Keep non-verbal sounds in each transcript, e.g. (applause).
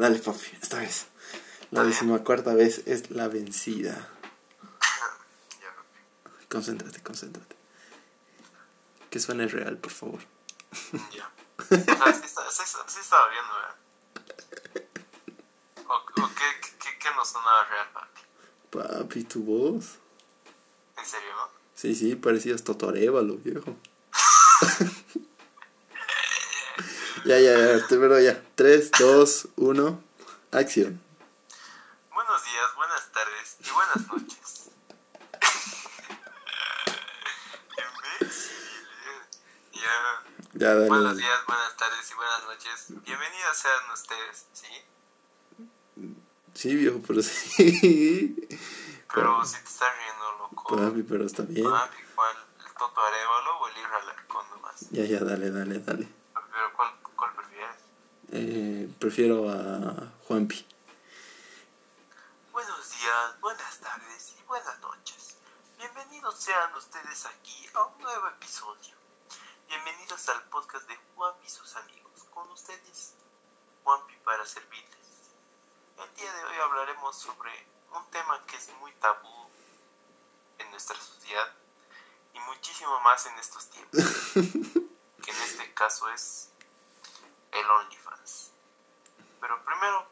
Dale, papi, esta vez. La decimocuarta vez es la vencida. Ya, papi. Concéntrate, concéntrate. Que suene real, por favor. Ya. Sea, sí, está- sí, estaba viendo, ¿verdad? ¿O, o qué, qué, qué no sonaba real, papi? Papi, tu voz. ¿En serio, no? Sí, sí, parecías Totorévalo, viejo. (laughs) ya, ya, ya, pero ya. 3, 2, 1, acción. Buenos días, buenas tardes y buenas noches. (laughs) Imbécil. Ya. Ya, dale, Buenos dale. días, buenas tardes y buenas noches. Bienvenidos sean ustedes, ¿sí? Sí, viejo, pero (laughs) sí. Pero si te estás riendo, loco. Papi, pero está bien. Papi, ¿cuál? ¿El Toto Arevalo o el Irra Alarcón nomás? Ya, ya, dale, dale, dale. Pero ¿cuál? Eh, prefiero a Juanpi. Buenos días, buenas tardes y buenas noches. Bienvenidos sean ustedes aquí a un nuevo episodio. Bienvenidos al podcast de Juanpi y sus amigos. Con ustedes, Juanpi para servirles. El día de hoy hablaremos sobre un tema que es muy tabú en nuestra sociedad y muchísimo más en estos tiempos. (laughs) que en este caso es el OnlyFans. Pero primero,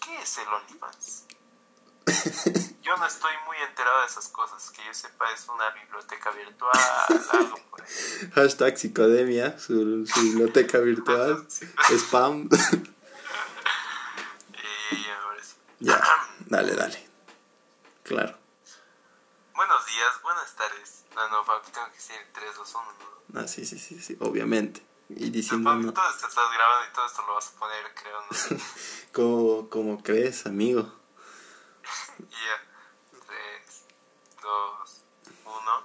¿qué es el OnlyFans? (laughs) Yo no estoy muy enterado de esas cosas. Que yo sepa, es una biblioteca virtual, (laughs) algo por ahí. Hashtag psicodemia, su, su biblioteca virtual. (laughs) Spam. Y ya, dale, dale. Claro. Buenos días, buenas tardes. No, no, papi, tengo que decir 3, 2, 1, ¿no? Ah, sí, sí, sí, sí, obviamente. Y diciendo, no, todo esto estás grabando y todo esto lo vas a poner, creo, ¿no? (laughs) ¿cómo, cómo crees, amigo? (laughs) Ya. 3, 2, 1.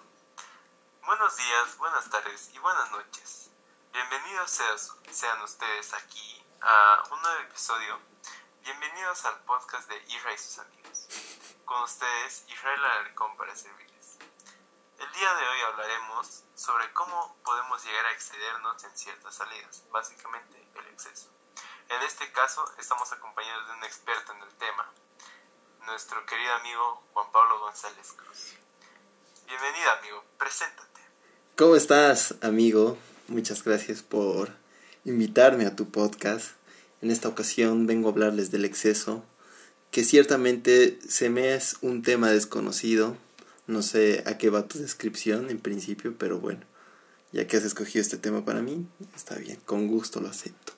Buenos días, buenas tardes y buenas noches. Bienvenidos seas- sean ustedes aquí a un nuevo episodio. Bienvenidos al podcast de Isra y sus amigos. Con ustedes, Israel Alarcón para servirles. El día de hoy hablaremos sobre cómo podemos llegar a excedernos en ciertas salidas, básicamente el exceso. En este caso, estamos acompañados de un experto en el tema, nuestro querido amigo Juan Pablo González Cruz. Bienvenido amigo, preséntate. ¿Cómo estás, amigo? Muchas gracias por invitarme a tu podcast. En esta ocasión vengo a hablarles del exceso, que ciertamente se me es un tema desconocido. No sé a qué va tu descripción en principio, pero bueno, ya que has escogido este tema para mí, está bien, con gusto lo acepto.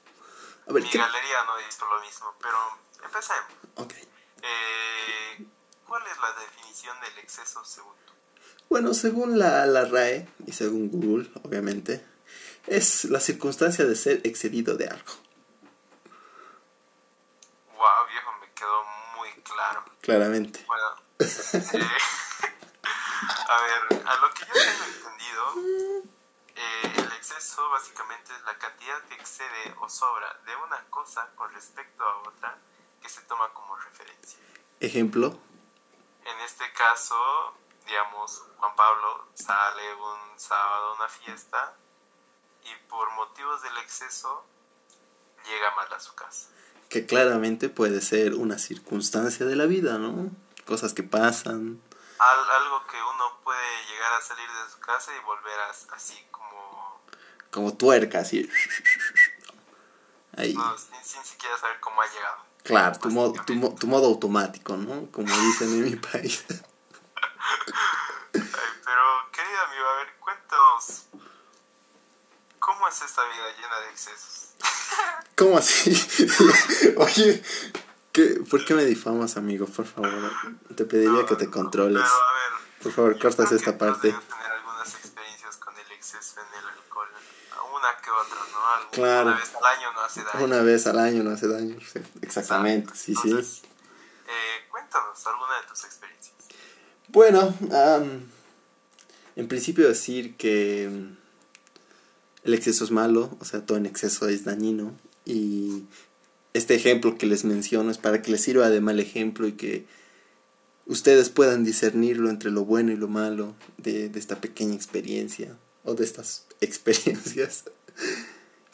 A ver, Mi ¿qué? galería no hizo lo mismo, pero empecemos. Ok. Eh, ¿Cuál es la definición del exceso según tú? Bueno, según la, la RAE y según Google, obviamente, es la circunstancia de ser excedido de algo. Wow, viejo, me quedó muy claro. Claramente. Bueno, (laughs) eh, a ver, a lo que yo tengo entendido, eh, el exceso básicamente es la cantidad que excede o sobra de una cosa con respecto a otra que se toma como referencia. Ejemplo. En este caso, digamos, Juan Pablo sale un sábado a una fiesta y por motivos del exceso llega mal a su casa. que claramente puede ser una circunstancia de la vida, ¿no? Cosas que pasan. Al- algo que uno puede llegar a salir de su casa y volver a- así como Como tuerca, así. Ahí. no, sin, sin siquiera saber cómo ha llegado. Claro, tu modo, tu, mo- tu modo automático, ¿no? Como dicen en mi país. Ay, pero, querido amigo, a ver, cuéntanos, ¿cómo es esta vida llena de excesos? ¿Cómo así? (laughs) Oye, ¿qué, ¿por qué me difamas, amigo? Por favor, te pediría que te controles. Pero, a ver, Por favor, cortas esta parte. tener algunas experiencias con el exceso en el alcohol. Una que otra, ¿no? Algún- Claro. Una vez al año no hace daño. Una vez al año no hace daño. sí, Exactamente, sí, sí. Entonces, eh, cuéntanos alguna de tus experiencias. Bueno, am, en principio decir que mm, el exceso es malo, o sea, todo en exceso es dañino. Y este ejemplo que les menciono es para que les sirva de mal ejemplo y que ustedes puedan discernirlo entre lo bueno y lo malo de, de esta pequeña experiencia o de estas (laughs) experiencias.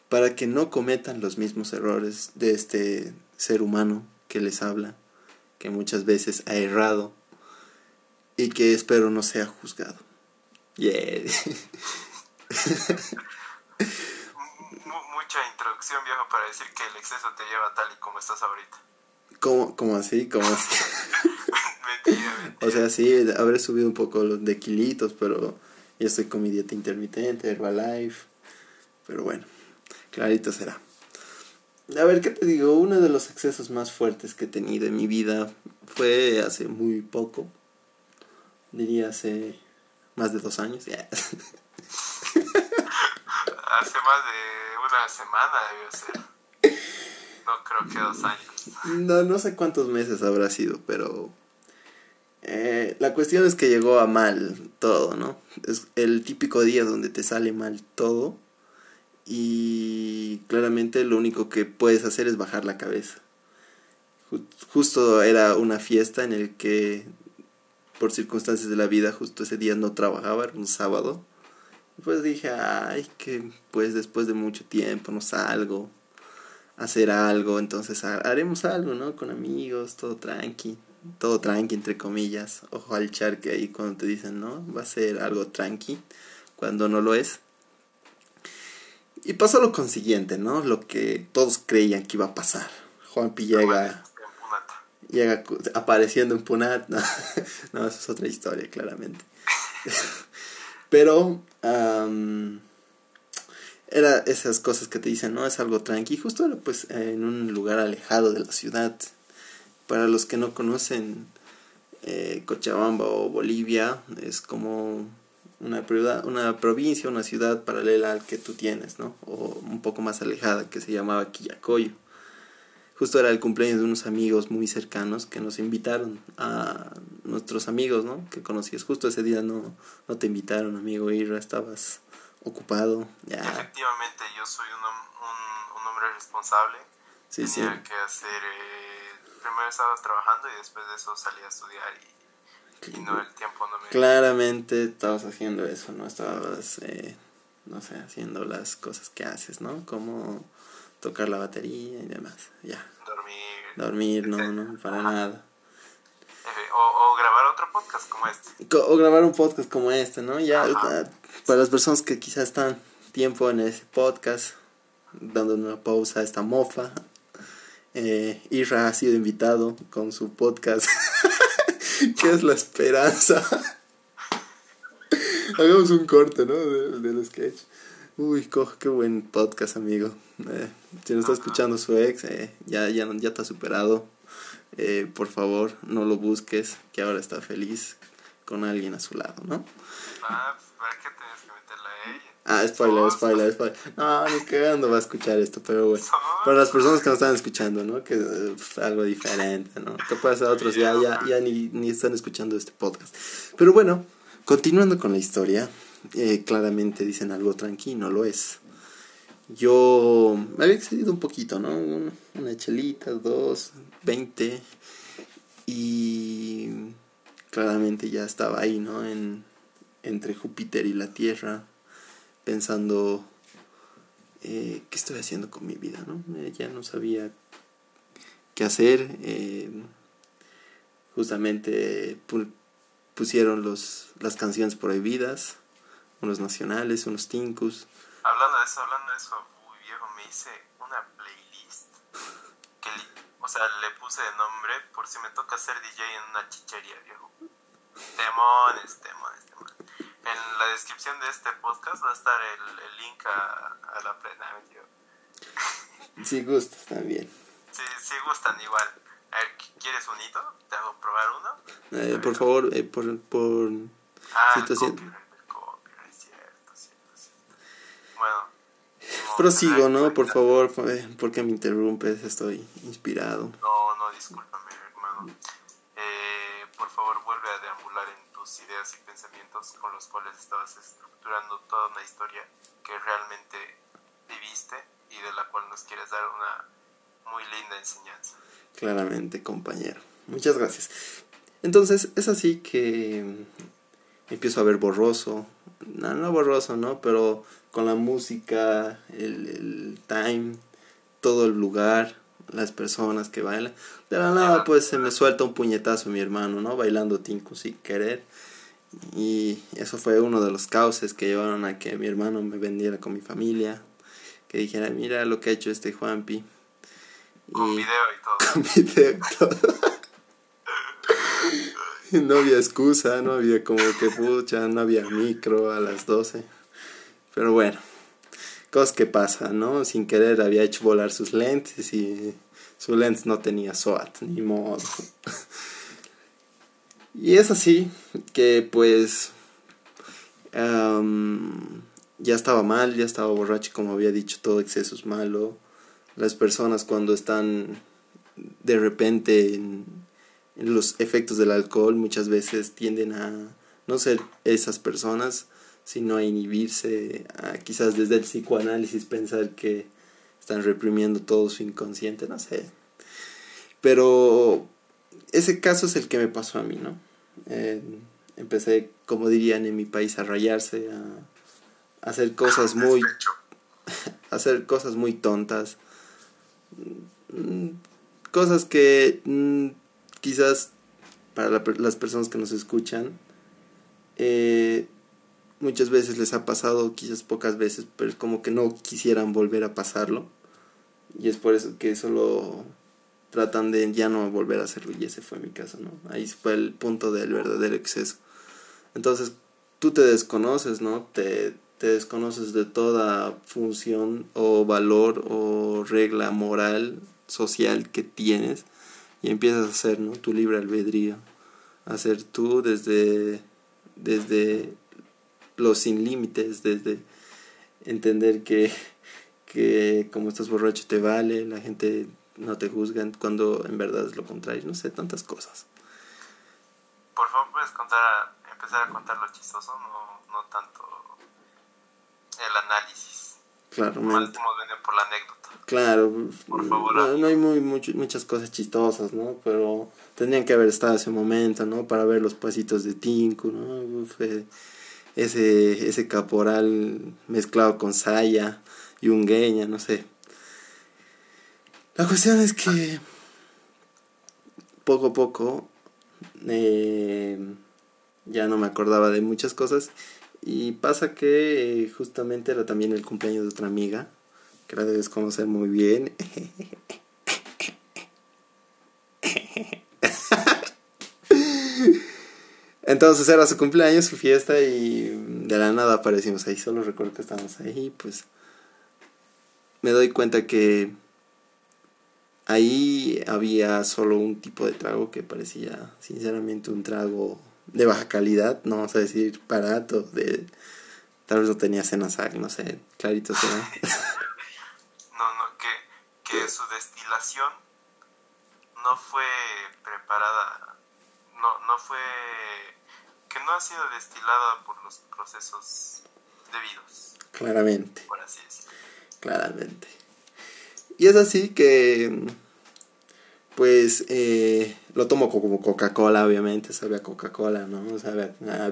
para que no cometan los mismos errores de este ser humano que les habla, que muchas veces ha errado y que espero no sea juzgado. (laughs) Mucha introducción, viejo, para decir que el exceso te lleva tal y como estás ahorita. ¿Cómo, cómo así? ¿Cómo así? (laughs) O sea, sí, habré subido un poco de kilitos, pero ya estoy con mi dieta intermitente, Herbalife. Pero bueno, clarito será. A ver, ¿qué te digo? Uno de los excesos más fuertes que he tenido en mi vida fue hace muy poco. Diría hace más de dos años. (laughs) hace más de una semana debió ser. No creo que dos años. No, no sé cuántos meses habrá sido, pero eh, la cuestión es que llegó a mal todo, ¿no? Es el típico día donde te sale mal todo y claramente lo único que puedes hacer es bajar la cabeza. Justo era una fiesta en el que por circunstancias de la vida justo ese día no trabajaba, era un sábado. Pues dije, ay, que pues después de mucho tiempo no salgo, hacer algo, entonces haremos algo, ¿no? Con amigos, todo tranqui todo tranqui, entre comillas. Ojo al charque ahí cuando te dicen, ¿no? Va a ser algo tranqui, cuando no lo es. Y pasó lo consiguiente, ¿no? Lo que todos creían que iba a pasar. Juanpi llega... Llega apareciendo en Punat. No, (laughs) no, eso es otra historia, claramente. (laughs) Pero... era esas cosas que te dicen, no, es algo tranqui. Justo era pues en un lugar alejado de la ciudad para los que no conocen eh, Cochabamba o Bolivia, es como una, una provincia, una ciudad paralela al que tú tienes, ¿no? O un poco más alejada, que se llamaba Quillacoyo. Justo era el cumpleaños de unos amigos muy cercanos que nos invitaron a nuestros amigos, ¿no? Que conocías. Justo ese día no, no te invitaron, amigo Ira, estabas ocupado. Ya. Efectivamente, yo soy un, un, un hombre responsable. Sí, Tenía que hacer... Eh primero estaba trabajando y después de eso salí a estudiar y, no el tiempo no me... Claramente estabas haciendo eso, ¿no? Estabas, eh, no sé, haciendo las cosas que haces, ¿no? Como tocar la batería y demás, ya. Dormir. Dormir, no, no, para nada. O, o, grabar otro podcast como este. O grabar un podcast como este, ¿no? Ya, para las personas que quizás están tiempo en ese podcast, dando una pausa a esta mofa, eh, Isra ha sido invitado con su podcast. (laughs) ¿Qué es la esperanza? (laughs) Hagamos un corte, ¿no? De, del sketch. Uy, qué buen podcast, amigo. Eh, si no está escuchando su ex, eh, ya, ya, ya te ha superado. Eh, por favor, no lo busques, que ahora está feliz con alguien a su lado, ¿no? Ah, ¿para qué tienes que meterla a ella? Ah, spoiler, spoiler, spoiler. No, ni cagando va a escuchar esto, pero bueno. Para las personas que no están escuchando, ¿no? Que es algo diferente, ¿no? Que puede ser otros ya, ya, ya ni, ni están escuchando este podcast. Pero bueno, continuando con la historia, eh, claramente dicen algo tranquilo, lo es. Yo me había excedido un poquito, ¿no? Una chelita, dos, veinte. Y claramente ya estaba ahí, ¿no? En, entre Júpiter y la Tierra pensando eh, qué estoy haciendo con mi vida, ¿no? Eh, ya no sabía qué hacer. Justamente pusieron los, las canciones prohibidas, unos nacionales, unos tincus. Hablando de eso, hablando de eso, uy viejo, me hice una playlist que, o sea, le puse de nombre por si me toca ser DJ en una chichería, viejo. Demones, demones, demones. En la descripción de este podcast va a estar el, el link a, a la plena. Si gustas también. Si, si gustan igual. A ver, ¿quieres un hito? ¿Te hago probar uno? Eh, por favor, eh, por, por ah, situación cierto, cierto, cierto. Bueno. Prosigo, ¿no? Por favor, ¿por qué me interrumpes? Estoy inspirado. No, no, discúlpame, hermano. Eh, por favor, vuelve a deambular en ideas y pensamientos con los cuales estabas estructurando toda una historia que realmente viviste y de la cual nos quieres dar una muy linda enseñanza. Claramente, compañero. Muchas gracias. Entonces, es así que empiezo a ver borroso. No, no borroso, ¿no? Pero con la música, el, el time, todo el lugar, las personas que bailan. De la nada, pues se me suelta un puñetazo mi hermano, ¿no? Bailando Tinku sin querer. Y eso fue uno de los cauces que llevaron a que mi hermano me vendiera con mi familia. Que dijera, mira lo que ha hecho este Juanpi. Con video y todo. Con video y todo. (laughs) no había excusa, no había como que pucha, no había micro a las 12. Pero bueno, cosas que pasan, ¿no? Sin querer había hecho volar sus lentes y su lente no tenía SOAT, ni modo. y es así que pues ya estaba mal, ya estaba borracho, como había dicho, todo exceso es malo. Las personas cuando están de repente en, los efectos del alcohol muchas veces tienden a no ser esas personas, sino a inhibirse, a quizás desde el psicoanálisis pensar que están reprimiendo todo su inconsciente, no sé. Pero ese caso es el que me pasó a mí, ¿no? Eh, empecé, como dirían en mi país, a rayarse, a, hacer cosas muy... (laughs) hacer cosas muy tontas. Mm, cosas que mm, quizás para las personas que nos escuchan, eh, muchas veces les ha pasado, quizás pocas veces, pero es como que no quisieran volver a pasarlo. Y es por eso que solo tratan de ya no volver a hacerlo. Y ese fue mi caso, ¿no? Ahí fue el punto del verdadero exceso. Entonces, tú te desconoces, ¿no? Te, te desconoces de toda función o valor o regla moral, social que tienes y empiezas a hacer, ¿no? Tu libre albedrío. Hacer tú desde, desde los sin límites, desde entender que, que como estás borracho te vale, la gente no te juzga cuando en verdad es lo contrario, no sé, tantas cosas. Por favor, puedes contar, empezar a contar lo chistoso, no, no tanto el análisis. Claro, por la anécdota. Claro, no, hay muy, muchas cosas chistosas, ¿no? Pero tendrían que haber estado ese momento, ¿no? Para ver los pasitos de Tinku, ¿no? Ese, ese caporal mezclado con Saya y Ungueña, no sé. La cuestión es que poco a poco eh, ya no me acordaba de muchas cosas y pasa que eh, justamente era también el cumpleaños de otra amiga que la debes conocer muy bien. (laughs) Entonces era su cumpleaños, su fiesta y de la nada aparecimos ahí. Solo recuerdo que estábamos ahí, pues me doy cuenta que ahí había solo un tipo de trago que parecía sinceramente un trago de baja calidad, no vamos a decir barato, de tal vez no tenía cenasac, no sé, clarito será. (laughs) que su destilación no fue preparada, no, no fue, que no ha sido destilada por los procesos debidos. Claramente. Por así decirlo. Claramente. Y es así que, pues, eh, lo tomo como Coca-Cola, obviamente, sabe a Coca-Cola, ¿no? Sabe a, a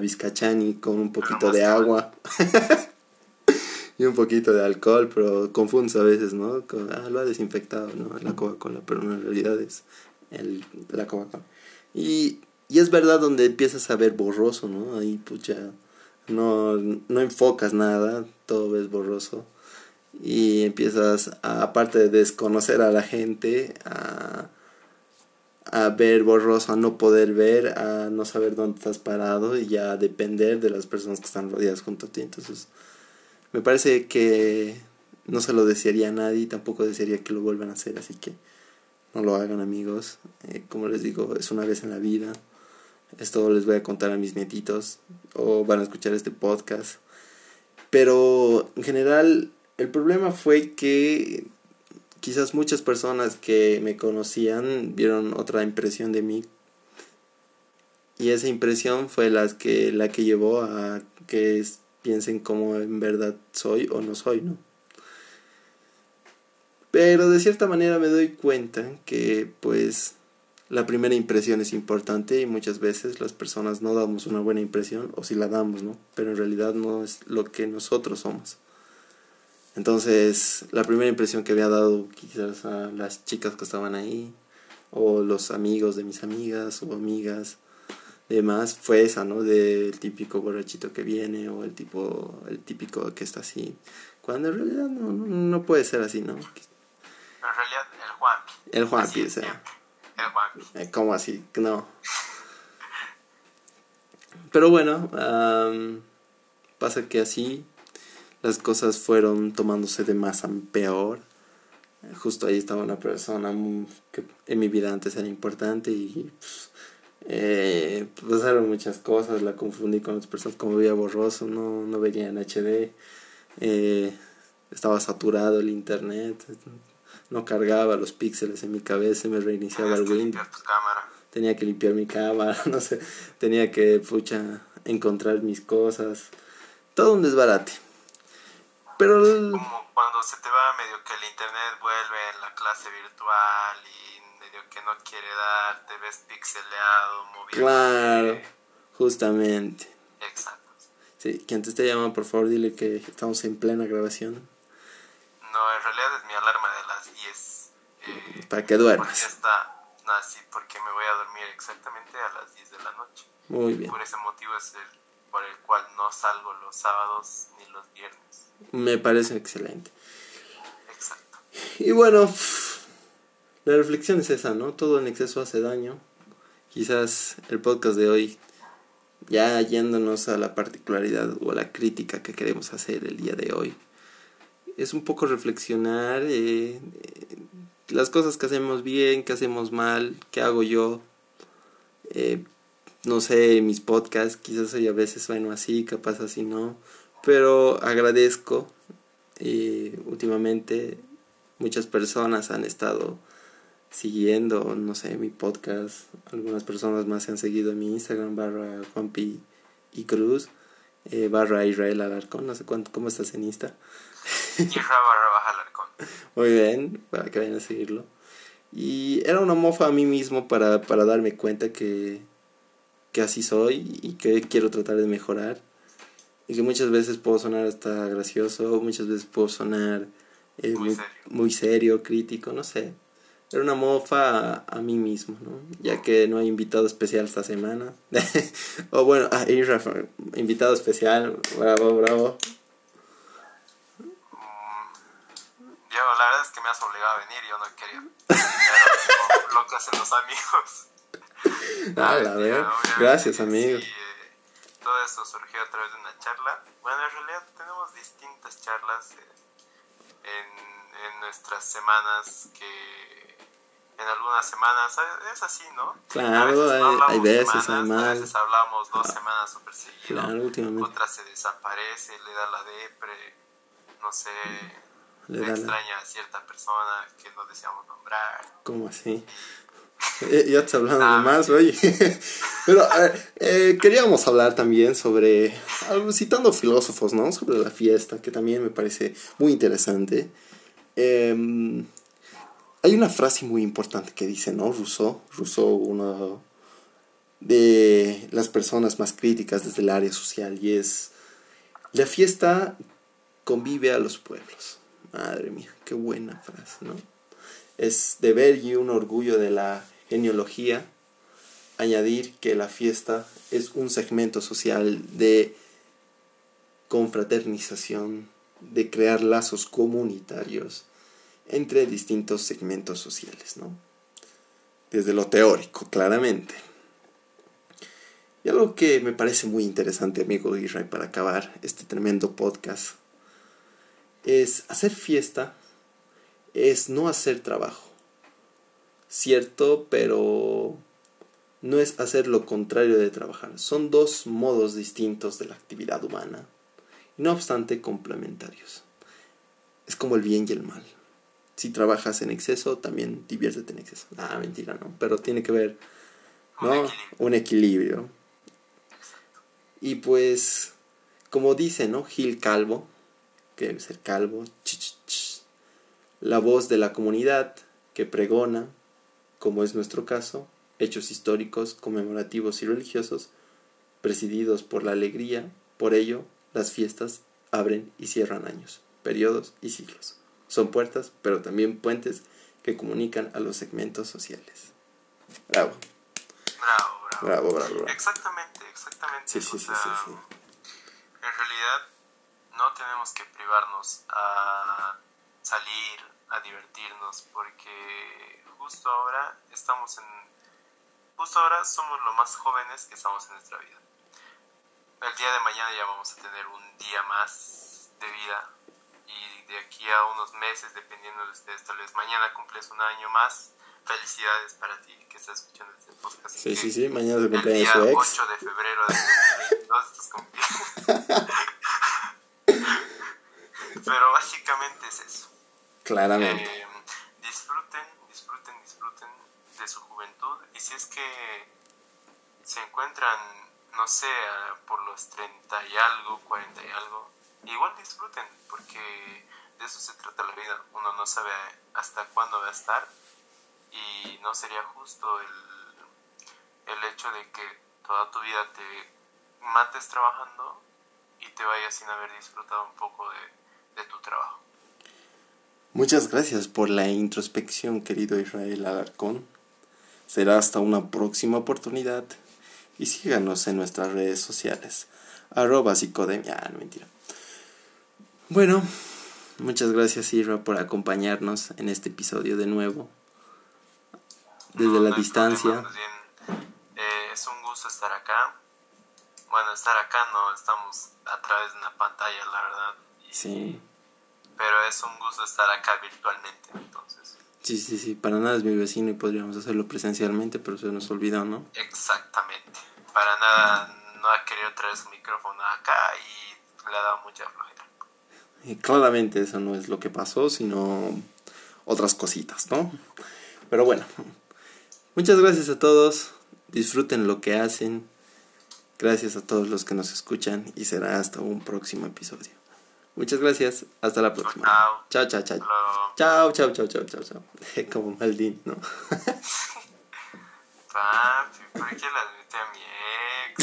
con un poquito de agua. (laughs) y un poquito de alcohol, pero confunde a veces, ¿no? ah, lo ha desinfectado, ¿no? La Coca-Cola, pero en realidad es el, la Coca-Cola. Y, y es verdad donde empiezas a ver borroso, ¿no? Ahí, pucha, no, no enfocas nada, todo ves borroso. Y empiezas, a, aparte de desconocer a la gente, a, a ver borroso, a no poder ver, a no saber dónde estás parado y ya a depender de las personas que están rodeadas junto a ti. Entonces, me parece que no se lo desearía a nadie y tampoco desearía que lo vuelvan a hacer, así que no lo hagan amigos. Eh, como les digo, es una vez en la vida. Esto les voy a contar a mis nietitos o van a escuchar este podcast. Pero en general el problema fue que quizás muchas personas que me conocían vieron otra impresión de mí y esa impresión fue que la que llevó a que piensen cómo en verdad soy o no soy, ¿no? Pero de cierta manera me doy cuenta que pues la primera impresión es importante y muchas veces las personas no damos una buena impresión o si la damos, ¿no? Pero en realidad no es lo que nosotros somos. Entonces, la primera impresión que había dado quizás a las chicas que estaban ahí, o los amigos de mis amigas o amigas, demás, fue esa, ¿no? Del típico borrachito que viene, o el tipo, el típico que está así. Cuando en realidad no, no, puede ser así, ¿no? En realidad, el Juanpi. El Juanpi, o sea. Eh, ¿Cómo así? No. Pero bueno, pasa que así las cosas fueron tomándose de más a peor. Justo ahí estaba una persona que en mi vida antes era importante y pues, eh, pasaron muchas cosas, la confundí con otras personas, como veía borroso, no, no veía en HD, eh, estaba saturado el internet, no cargaba los píxeles en mi cabeza, me reiniciaba el Windows. Tenía que limpiar mi cámara, (laughs) no sé, tenía que, pucha, encontrar mis cosas, todo un desbarate. Pero... Como cuando se te va medio que el internet vuelve en la clase virtual y medio que no quiere dar, te ves pixeleado, moviendo. Claro, justamente. Exacto. Sí, quien te esté llamando, por favor, dile que estamos en plena grabación. No, en realidad es mi alarma de las 10. Eh, Para que duermas. está, no, sí, porque me voy a dormir exactamente a las 10 de la noche. Muy bien. Por ese motivo es el por el cual no salgo los sábados ni los viernes. Me parece excelente. Exacto. Y bueno, la reflexión es esa, ¿no? Todo en exceso hace daño. Quizás el podcast de hoy, ya yéndonos a la particularidad o a la crítica que queremos hacer el día de hoy, es un poco reflexionar eh, las cosas que hacemos bien, que hacemos mal, qué hago yo. Eh, no sé, mis podcasts, quizás a veces bueno así, capaz así no, pero agradezco últimamente muchas personas han estado siguiendo, no sé, mi podcast, algunas personas más se han seguido en mi Instagram barra Juanpi y Cruz, eh, barra Israel Alarcón, no sé cuánto, cómo estás en Insta. Barra baja Alarcón. Muy bien, para que vayan a seguirlo. Y era una mofa a mí mismo para, para darme cuenta que que así soy y que quiero tratar de mejorar. Y que muchas veces puedo sonar hasta gracioso, muchas veces puedo sonar eh, muy, serio. crítico, no sé. Era una mofa a, mí mismo, ¿no? Ya que no hay invitado especial esta semana. (laughs) o bueno, ah, invitado especial, bravo, bravo. Yo, la verdad es que me has obligado a venir, yo no quería. Pero lo que hacen los amigos. Ah, la verdad. Gracias, amigo. Eh, todo esto surgió a través de una charla. Bueno, en realidad tenemos distintas charlas eh, en, en nuestras semanas que en algunas semanas es así, ¿no? Claro, hay, veces, hay más. A veces hablamos dos ah, semanas súper seguido. Claro, últimamente. Otra se desaparece, le da la depre, no sé, le, extraña a cierta persona que no deseamos nombrar. ¿Cómo así? Eh, ya te hablando de ah, más, oye. (laughs) Pero, a ver, eh, queríamos hablar también sobre, citando filósofos, ¿no? Sobre la fiesta, que también me parece muy interesante. Em, hay una frase muy importante que dice, ¿no? Rousseau, Rousseau, uno de las personas más críticas desde el área social, y es, la fiesta convive a los pueblos. Madre mía, qué buena frase, ¿no? Es deber y un orgullo de la genealogía, añadir que la fiesta es un segmento social de confraternización, de crear lazos comunitarios entre distintos segmentos sociales, ¿no? Desde lo teórico, claramente. Y algo que me parece muy interesante, amigo Israel, para acabar este tremendo podcast, es hacer fiesta, es no hacer trabajo cierto, pero no es hacer lo contrario de trabajar. Son dos modos distintos de la actividad humana, y no obstante complementarios. Es como el bien y el mal. Si trabajas en exceso, también diviértete en exceso. Ah, mentira, no. Pero tiene que ver, ¿no? Un equilibrio. Y pues, como dice, ¿no? Gil Calvo, que debe ser calvo, la voz de la comunidad que pregona, como es nuestro caso, hechos históricos, conmemorativos y religiosos, presididos por la alegría, por ello las fiestas abren y cierran años. periodos y siglos. Son puertas, pero también puentes que comunican a los segmentos sociales. Bravo. Bravo, bravo. Bravo, bravo, bravo. Exactamente, exactamente. Sí, sí, O sí, sea, sí, sí. Tenemos que privarnos a salir, a divertirnos, porque justo ahora estamos en... Justo ahora somos los más jóvenes que estamos en nuestra vida. El día de mañana ya vamos a tener un día más de vida y de aquí a unos meses, dependiendo de ustedes, tal vez mañana cumples un año más. Felicidades para ti que estás escuchando este podcast. Sí, sí, sí. Mañana se el cumpleaños día su ex. 8 de febrero de 2022 estás cumpliendo. Pero básicamente es eso. Claramente. Eh, disfruten, disfruten, disfruten de su juventud. Y si es que se encuentran, no sé, por los 30 y algo, 40 y algo, igual disfruten, porque de eso se trata la vida. Uno no sabe hasta cuándo va a estar y no sería justo el, el hecho de que toda tu vida te mates trabajando y te vayas sin haber disfrutado un poco de, de tu trabajo. Muchas gracias por la introspección, querido Israel Alarcón. Será hasta una próxima oportunidad. Y síganos en nuestras redes sociales. Arroba psicodemia. Ah, no, mentira. Bueno, muchas gracias, Isra, por acompañarnos en este episodio de nuevo. Desde No, la no distancia. problema, eh, es un gusto estar acá. Bueno, estar acá no estamos a través de una pantalla, la verdad. Sí. Pero es un gusto estar acá virtualmente, entonces. Sí, sí, sí. Para nada es mi vecino y podríamos hacerlo presencialmente, pero se nos olvidó, ¿no? Exactamente. Para nada no ha querido traer su micrófono acá y le ha dado mucha flojera. Y claramente eso no es lo que pasó, sino otras cositas, ¿no? Pero bueno, muchas gracias a todos, disfruten lo que hacen, gracias a todos los que nos escuchan y será hasta un próximo episodio. Muchas gracias, hasta la próxima. Chao, chao, chao. Chao, chao, chao, chao, chao, chao. (laughs) Como Maldín, ¿no? (laughs) papi, ¿por qué las metí a mi ex?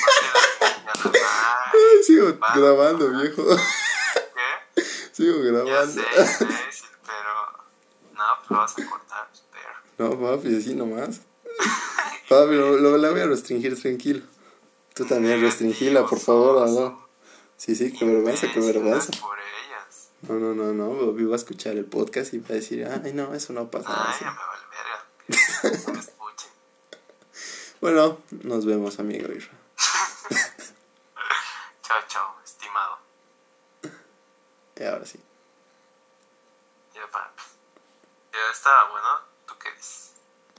¿Por qué las metí a la? (laughs) Sigo grabando, viejo. ¿Qué? Sigo Ya grabando. sé, imbécil, pero... No, pues lo vas a cortar, pero... No, papi, así nomás. Papi, lo, lo- la voy a restringir tranquilo. Tú también restringila, por favor, ¿no? Sí, sí, qué vergüenza, qué vergüenza. Ellas. No, no, no, no, iba a escuchar el podcast y iba a decir, ay, no, eso no pasa. Ay, así. me vale verga. (laughs) Bueno, nos vemos, amigo Irra. (laughs) chao, chao, estimado. Y ahora sí. Ya, pa. Ya está, bueno.